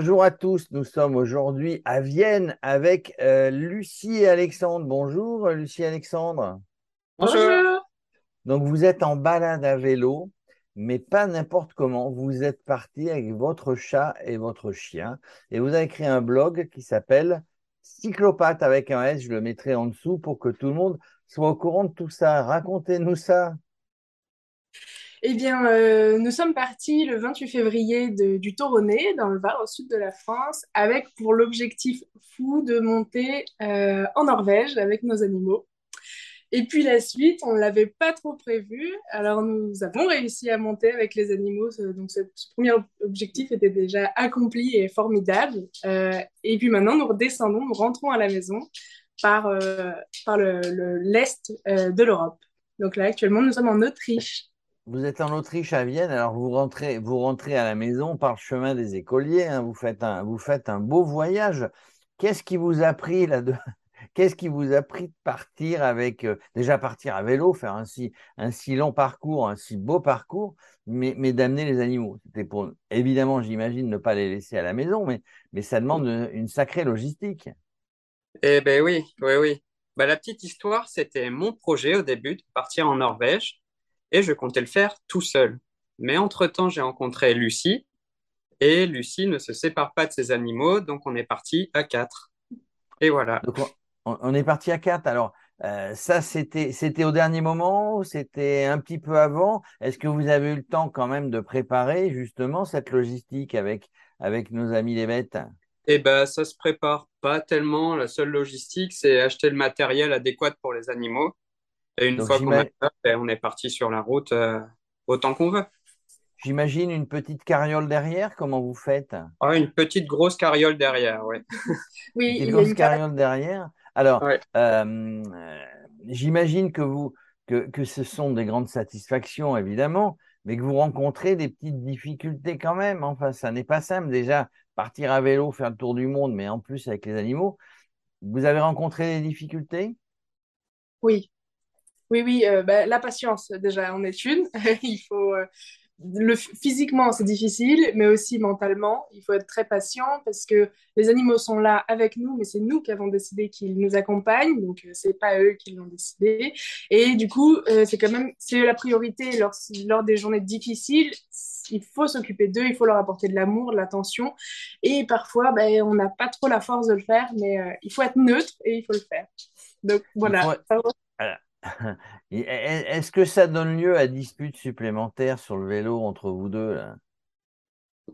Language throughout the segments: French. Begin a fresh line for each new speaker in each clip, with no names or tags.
Bonjour à tous, nous sommes aujourd'hui à Vienne avec euh, Lucie et Alexandre. Bonjour Lucie et Alexandre.
Bonjour.
Donc vous êtes en balade à vélo, mais pas n'importe comment. Vous êtes parti avec votre chat et votre chien et vous avez créé un blog qui s'appelle Cyclopathe avec un S. Je le mettrai en dessous pour que tout le monde soit au courant de tout ça. Racontez-nous ça.
Eh bien, euh, nous sommes partis le 28 février du Toronnet, dans le Var, au sud de la France, avec pour l'objectif fou de monter euh, en Norvège avec nos animaux. Et puis la suite, on ne l'avait pas trop prévu. Alors nous avons réussi à monter avec les animaux. Donc ce, premier objectif était déjà accompli et formidable. Euh, et puis maintenant, nous redescendons, nous rentrons à la maison par, par l'est de l'Europe. Donc là, actuellement, nous sommes en Autriche
vous êtes en Autriche à Vienne, alors vous rentrez, vous rentrez à la maison par le chemin des écoliers, hein, vous, faites un, vous faites un beau voyage. Qu'est-ce qui vous a pris là de... Qu'est-ce qui vous a pris de partir avec, euh, déjà partir à vélo, faire un si, un si long parcours, un si beau parcours, mais, mais d'amener les animaux? C'était pour, évidemment, j'imagine, ne pas les laisser à la maison, mais, mais ça demande une, sacrée logistique.
Eh ben oui, oui, oui. Bah, la petite histoire, c'était mon projet au début de partir en Norvège et je comptais le faire tout seul. Mais entre-temps, j'ai rencontré Lucie et Lucie ne se sépare pas de ses animaux, donc on est parti à quatre. Et voilà.
on, est parti à quatre. Alors, euh, ça, c'était, c'était au dernier moment, c'était un petit peu avant? Est-ce que vous avez eu le temps quand même de préparer justement cette logistique avec, avec nos amis les bêtes?
Eh ben, ça se prépare pas tellement. La seule logistique, c'est acheter le matériel adéquat pour les animaux. Et une fois qu'on a ça, ben, on est parti sur la route euh, autant qu'on veut.
J'imagine une petite carriole derrière, comment vous faites?
Ah, Une petite grosse carriole derrière,
oui. oui,
une grosse carriole derrière. Alors, euh, j'imagine que, vous, que, que ce sont des grandes satisfactions, évidemment, mais que vous rencontrez des petites difficultés quand même. Enfin, ça n'est pas simple. Déjà, partir à vélo, faire le tour du monde, mais en plus avec les animaux. Vous avez rencontré des difficultés?
Oui, oui, oui, euh, bah, la patience, déjà, en est une. il faut. Euh, le, physiquement, c'est difficile, mais aussi mentalement, il faut être très patient parce que les animaux sont là avec nous, mais c'est nous qui avons décidé qu'ils nous accompagnent, donc euh, c'est pas eux qui l'ont décidé. Et du coup, c'est quand même c'est la priorité lors, lors des journées difficiles. Il faut s'occuper d'eux, il faut leur apporter de l'amour, de l'attention. Et parfois, ben, on n'a pas trop la force de le faire, mais il faut être neutre et il faut le faire. Donc voilà.
Est-ce que ça donne lieu à disputes supplémentaires sur le vélo entre vous deux là?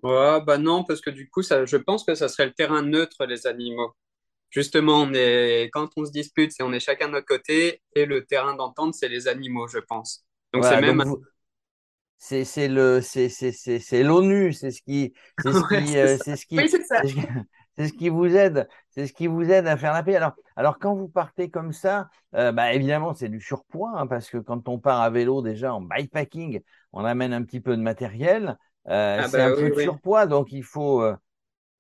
Bah non, parce que du coup, ça, je pense que ça serait le terrain neutre, les animaux. Justement, on est, quand on se dispute, c'est on est chacun de notre côté, et le terrain d'entente, c'est les animaux, je pense.
Donc c'est même. C'est le c'est l'ONU, c'est ce qui c'est ce qui euh, c'est ce qui c'est ce qui vous aide, c'est ce qui vous aide à faire la paix. Alors, alors quand vous partez comme ça, euh, bah, évidemment, c'est du surpoids, hein, parce que quand on part à vélo déjà en bikepacking, on amène un petit peu de matériel, euh, ah c'est bah un peu de surpoids, donc il faut, euh,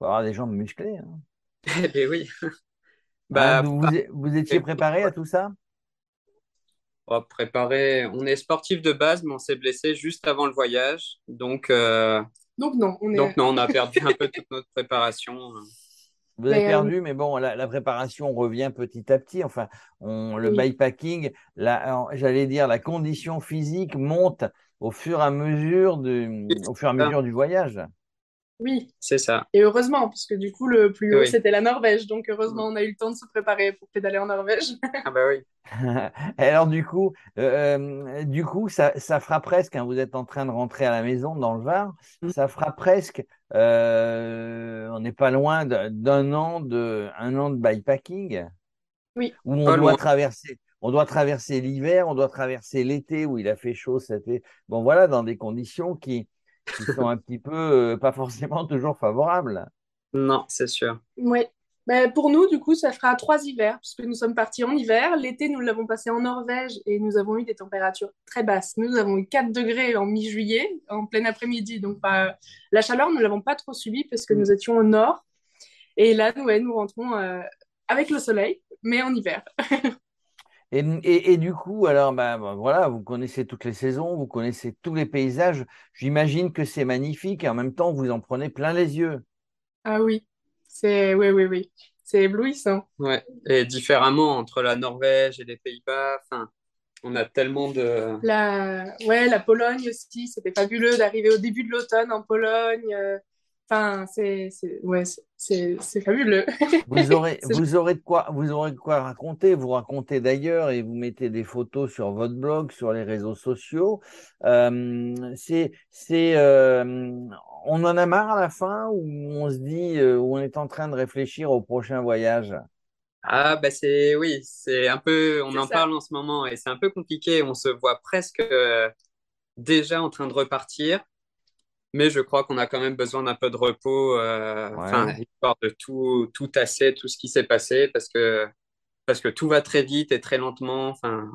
avoir des jambes musclées. Hein.
Eh oui.
bah, vous, vous, étiez préparé à tout ça?
Oh, Préparé, on est sportif de base, mais on s'est blessé juste avant le voyage, donc.
Donc non,
on est... Donc non, on a perdu un peu toute notre préparation.
Vous avez euh, perdu, mais bon, la, préparation revient petit à petit. Enfin, on, le bikepacking, j'allais dire, la condition physique monte au fur et à mesure du, au fur et à mesure du voyage.
Oui,
c'est ça.
Et heureusement, parce que du coup, le plus haut, c'était la Norvège. Donc, heureusement, on a eu le temps de se préparer pour pédaler en Norvège.
ah, bah oui.
Alors, du coup, euh, euh, du coup ça, ça fera presque, hein, vous êtes en train de rentrer à la maison dans le Var, mm. ça fera presque, euh, on n'est pas loin d'un an de, un an de bikepacking?
Oui.
Où on doit traverser. On doit traverser l'hiver, on doit traverser l'été où il a fait chaud cet été. Bon, voilà, dans des conditions qui, qui sont un petit peu euh, pas forcément toujours favorables.
Non, c'est sûr.
Oui. Ben, pour nous, du coup, ça fera trois hivers, puisque nous sommes partis en hiver. L'été, nous l'avons passé en Norvège et nous avons eu des températures très basses. Nous avons eu 4 degrés en mi-juillet, en plein après-midi. Donc, la chaleur, nous ne l'avons pas trop subie parce que nous étions au nord. Et là, nous, nous rentrons euh, avec le soleil, mais en hiver.
Et, du coup, alors, bah, bah, voilà, vous connaissez toutes les saisons, vous connaissez tous les paysages. J'imagine que c'est magnifique et en même temps, vous en prenez plein les yeux.
Ah oui, c'est oui, oui, oui. C'est éblouissant.
Ouais. Et différemment entre la Norvège et les Pays-Bas, enfin, on a tellement de...
La, ouais, la Pologne aussi, c'était fabuleux d'arriver au début de l'automne en Pologne. euh, Enfin, c'est, c'est, ouais, c'est, c'est c'est fabuleux.
Vous aurez, vous aurez de quoi, vous aurez de quoi raconter. Vous racontez d'ailleurs et vous mettez des photos sur votre blog, sur les réseaux sociaux. Euh, c'est, c'est, euh, on en a marre à la fin ou on se dit, euh, ou on est en train de réfléchir au prochain voyage?
Ah, bah c'est, oui, c'est un peu, on en
ça.
parle en ce moment et c'est un peu compliqué. On se voit presque euh, déjà en train de repartir, mais je crois qu'on a quand même besoin d'un peu de repos, euh, enfin,
Ouais.
histoire de tout, tout tasser, tout ce qui s'est passé, parce que, parce que tout va très vite et très lentement. Enfin,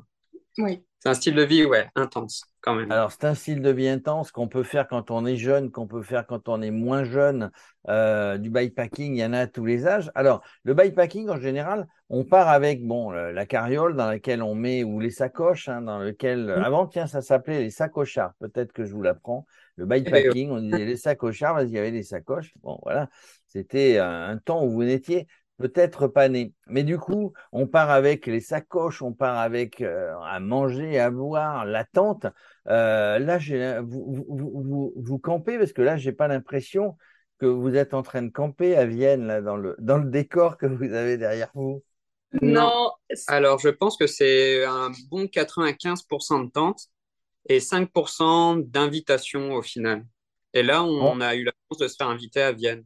Oui,
c'est un style de vie, ouais, intense quand même.
Alors, c'est un style de vie intense qu'on peut faire quand on est jeune, qu'on peut faire quand on est moins jeune. Euh, du bikepacking, il y en a à tous les âges. Alors, le bikepacking, en général, on part avec bon, la carriole dans laquelle on met, ou les sacoches, hein, dans lequel. Avant, tiens, ça s'appelait les sacochards. Peut-être que je vous l'apprends. Le bikepacking, on disait les sacochards, parce qu'il y avait des sacoches. Bon, voilà. C'était un, un temps où vous n'étiez peut-être pas né. Mais du coup, on part avec les sacoches, on part avec euh, à manger, à boire, la tente. Euh, là, vous, vous, vous, vous- campez parce que là, j'ai pas l'impression que vous êtes en train de camper à Vienne, là, dans le, dans le décor que vous avez derrière vous.
Non. Alors, je pense que c'est un bon 95% de tente et 5% d'invitation au final. Et là, on a eu la chance de se faire inviter à Vienne.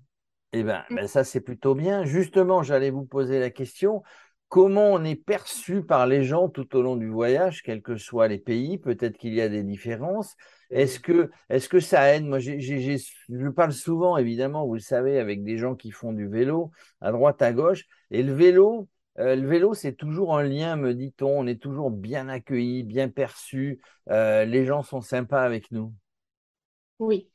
Eh ben, ben ça, c'est plutôt bien. Justement, j'allais vous poser la question, comment on est perçu par les gens tout au long du voyage, quels que soient les pays? Peut-être qu'il y a des différences. Est-ce que, ça aide? Moi, je parle souvent, évidemment, vous le savez, avec des gens qui font du vélo à droite, à gauche. Et le vélo, euh, le vélo, c'est toujours un lien, me dit-on. On est toujours bien accueillis, bien perçus. Euh, les gens sont sympas avec nous.
oui.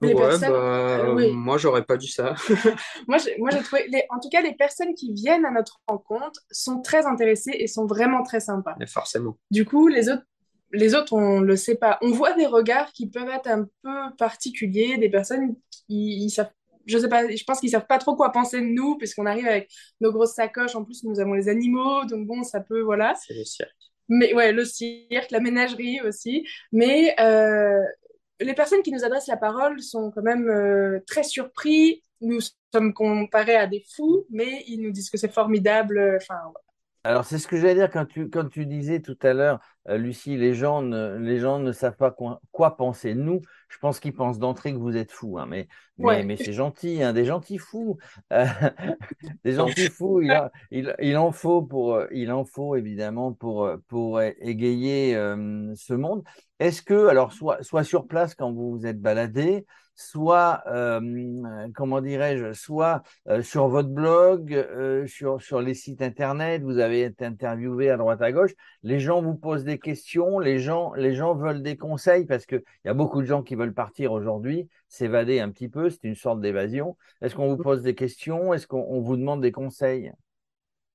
Les
Ouais,
personnes,
bah,
euh, oui.
moi, j'aurais pas dit ça.
Moi, j'ai, moi, j'ai trouvé, les- en tout cas, les personnes qui viennent à notre rencontre sont très intéressées et sont vraiment très sympas.
Mais forcément.
Du coup, les autres, les autres, on le sait pas. On voit des regards qui peuvent être un peu particuliers, des personnes qui ils savent, je sais pas, je pense qu'ils savent pas trop quoi penser de nous, puisqu'on arrive avec nos grosses sacoches. En plus, nous avons les animaux, donc bon, ça peut, voilà.
C'est le cirque.
Mais ouais, le cirque, la ménagerie aussi. Mais euh, les personnes qui nous adressent la parole sont quand même euh, très surpris. Nous sommes comparés à des fous, mais ils nous disent que c'est formidable. Enfin,
Alors, c'est ce que j'allais dire quand tu, quand tu disais tout à l'heure, euh, Lucie, les gens ne, les gens ne savent pas quoi, quoi penser de nous. Je pense qu'ils pensent d'entrée que vous êtes fous, hein, mais, mais,
ouais,
mais c'est gentil, hein, des gentils fous. Euh, des gentils fous, il, en- il, il en faut pour, euh, il en faut évidemment pour, euh, égayer euh, ce monde. Est-ce que, alors, soit, soit sur place quand vous vous êtes baladé, soit, euh, comment dirais-je, soit euh, sur votre blog, euh, sur, sur les sites internet, vous avez été interviewé à droite à gauche, les gens vous posent des questions, les gens, les gens veulent des conseils parce qu'il y a beaucoup de gens qui veulent partir aujourd'hui, s'évader un petit peu, c'est une sorte d'évasion. Est-ce qu'on vous pose des questions? Est-ce qu'on on vous demande des conseils?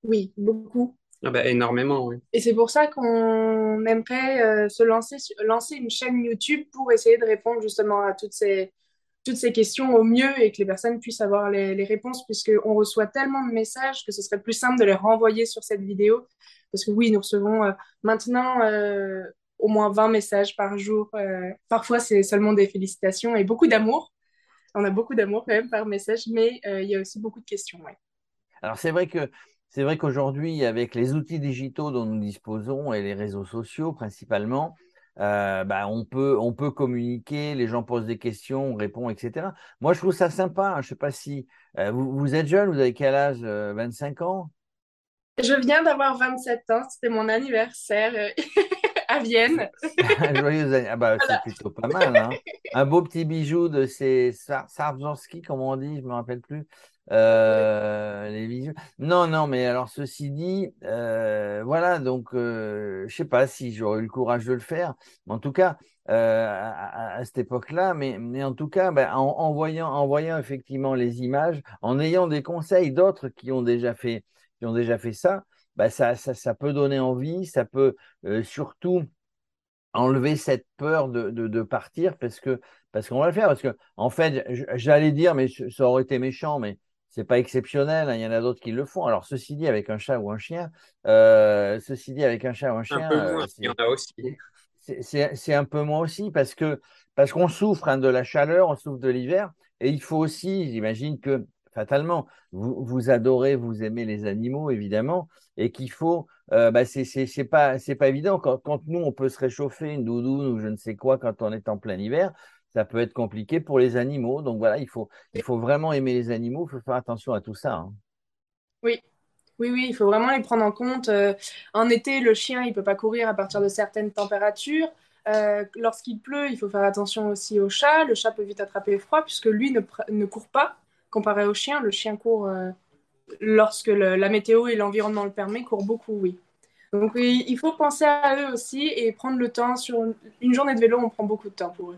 oui, beaucoup.
Ah bah, énormément, oui.
Et c'est pour ça qu'on aimerait euh, se lancer, lancer une chaîne YouTube pour essayer de répondre justement à toutes ces, toutes ces questions au mieux et que les personnes puissent avoir les, les réponses, puisqu'on reçoit tellement de messages que ce serait plus simple de les renvoyer sur cette vidéo. Parce que oui, nous recevons euh, maintenant euh, au moins 20 messages par jour. Euh, parfois, c'est seulement des félicitations et beaucoup d'amour. On a beaucoup d'amour quand même par message, mais il y a aussi beaucoup de questions.
Alors c'est vrai que c'est vrai qu'aujourd'hui, avec les outils digitaux dont nous disposons et les réseaux sociaux principalement, bah, on peut, on peut communiquer, les gens posent des questions, on répond, etc. Moi, je trouve ça sympa. hein. Je sais pas si vous, êtes jeune, vous avez quel âge? euh, 25 ans?
Je viens d'avoir 27 ans, c'était mon anniversaire euh, à Vienne.
Joyeux anniversaire. Ah bah, c'est plutôt pas mal, hein. Un beau petit bijou de ces Sar- Sarzanski, comme on dit, je me rappelle plus. Euh, les bijoux. Non, non, mais alors ceci dit, euh, voilà, donc euh, je sais pas si j'aurais eu le courage de le faire, mais en tout cas, à, cette époque-là, mais, mais en tout cas, en, en voyant, en voyant effectivement les images, en ayant des conseils d'autres qui ont déjà fait, qui ont déjà fait ça, ben, ça, ça, ça peut donner envie, ça peut euh, surtout enlever cette peur de, de, de partir parce que parce qu'on va le faire. Parce que, en fait, j'allais dire, mais ça aurait été méchant, mais c'est pas exceptionnel. Hein, il y en a d'autres qui le font. Alors, ceci dit, avec un chat ou un chien, euh, ceci dit, avec un chat ou un chien,
euh, il y en a aussi.
C'est un peu moins aussi parce que parce qu'on souffre hein, de la chaleur, on souffre de l'hiver, et il faut aussi, j'imagine que fatalement, vous, vous adorez, vous aimez les animaux évidemment, et qu'il faut, euh, bah c'est pas pas évident quand, nous on peut se réchauffer une doudoune ou je ne sais quoi quand on est en plein hiver, ça peut être compliqué pour les animaux. Donc voilà, il faut, il faut vraiment aimer les animaux, il faut faire attention à tout ça. Hein.
Oui. Oui, oui, il faut vraiment les prendre en compte. Euh, en été, le chien, il peut pas courir à partir de certaines températures. Euh, lorsqu'il pleut, il faut faire attention aussi au chat. Le chat peut vite attraper froid puisque lui ne, ne court pas comparé au chien. Le chien court euh, lorsque la météo et l'environnement le permettent, court beaucoup, oui. Donc il faut penser à eux aussi et prendre le temps. Sur une journée de vélo, on prend beaucoup de temps pour eux.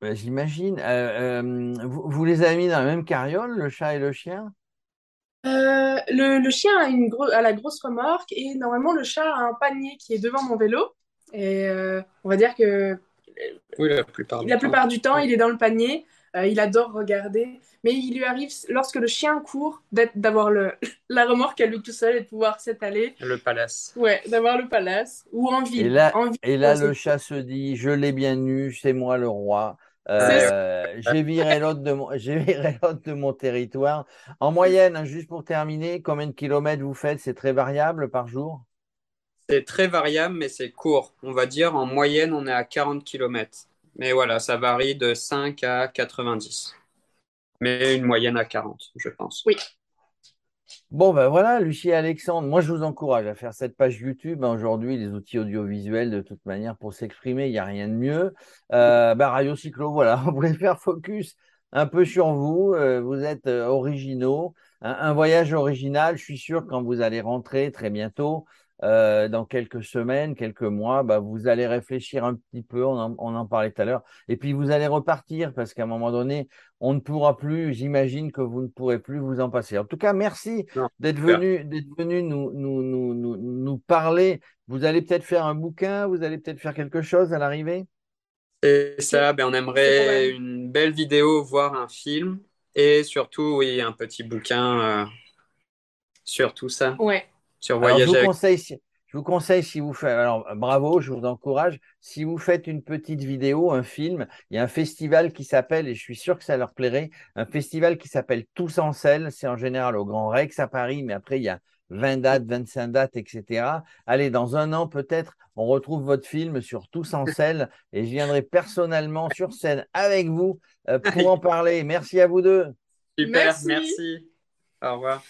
Bah, j'imagine. Euh, euh, vous, les avez mis dans la même carriole, le chat et le chien?
Euh, le, chien a, une la grosse remorque et normalement le chat a un panier qui est devant mon vélo. Et on va dire que
Oui, la plupart
du la plupart du temps, il est dans le panier. Il adore regarder. Mais il lui arrive, lorsque le chien court, d'avoir la remorque à lui tout seul et de pouvoir s'étaler.
Le palace.
Ouais, d'avoir le palace. Ou en ville.
Et là, et là le chat se dit, je l'ai bien eu, c'est moi le roi. Euh, j'ai viré l'autre de mon, j'ai viré l'autre de mon territoire. En moyenne, juste pour terminer, combien de kilomètres vous faites? C'est très variable par jour?
C'est très variable, mais c'est court. On va dire en moyenne, on est à 40 kilomètres. Mais voilà, ça varie de 5 à 90. Mais une moyenne à 40, je pense.
Oui.
Bon, ben voilà, Lucie et Alexandre, moi je vous encourage à faire cette page YouTube. Hein, aujourd'hui, les outils audiovisuels, de toute manière, pour s'exprimer, il n'y a rien de mieux. Euh, ben, Radio Cyclo, voilà, on voulait faire focus un peu sur vous. Euh, vous êtes euh, originaux, un, voyage original. Je suis sûr quand vous allez rentrer très bientôt, euh, dans quelques semaines, quelques mois, bah, vous allez réfléchir un petit peu, on en, parlait tout à l'heure, et puis vous allez repartir parce qu'à un moment donné, on ne pourra plus, j'imagine que vous ne pourrez plus vous en passer. En tout cas, merci d'être venu, d'être venu nous, nous, nous, nous, parler. Vous allez peut-être faire un bouquin, vous allez peut-être faire quelque chose à l'arrivée?
C'est ça, ben, on aimerait une belle vidéo, voir un film, et surtout, oui, un petit bouquin euh, sur tout ça.
Ouais
je vous conseille, je vous conseille si vous faites, alors bravo, je vous encourage, si vous faites une petite vidéo, un film, il y a un festival qui s'appelle, et je suis sûr que ça leur plairait, un festival qui s'appelle Tous en selle, c'est en général au Grand Rex à Paris, mais après il y a 20 dates, 25 dates, etc. Allez, dans un an peut-être, on retrouve votre film sur Tous en selle et je viendrai personnellement sur scène avec vous euh, pour en parler. Merci à vous deux.
Super, merci. Au revoir.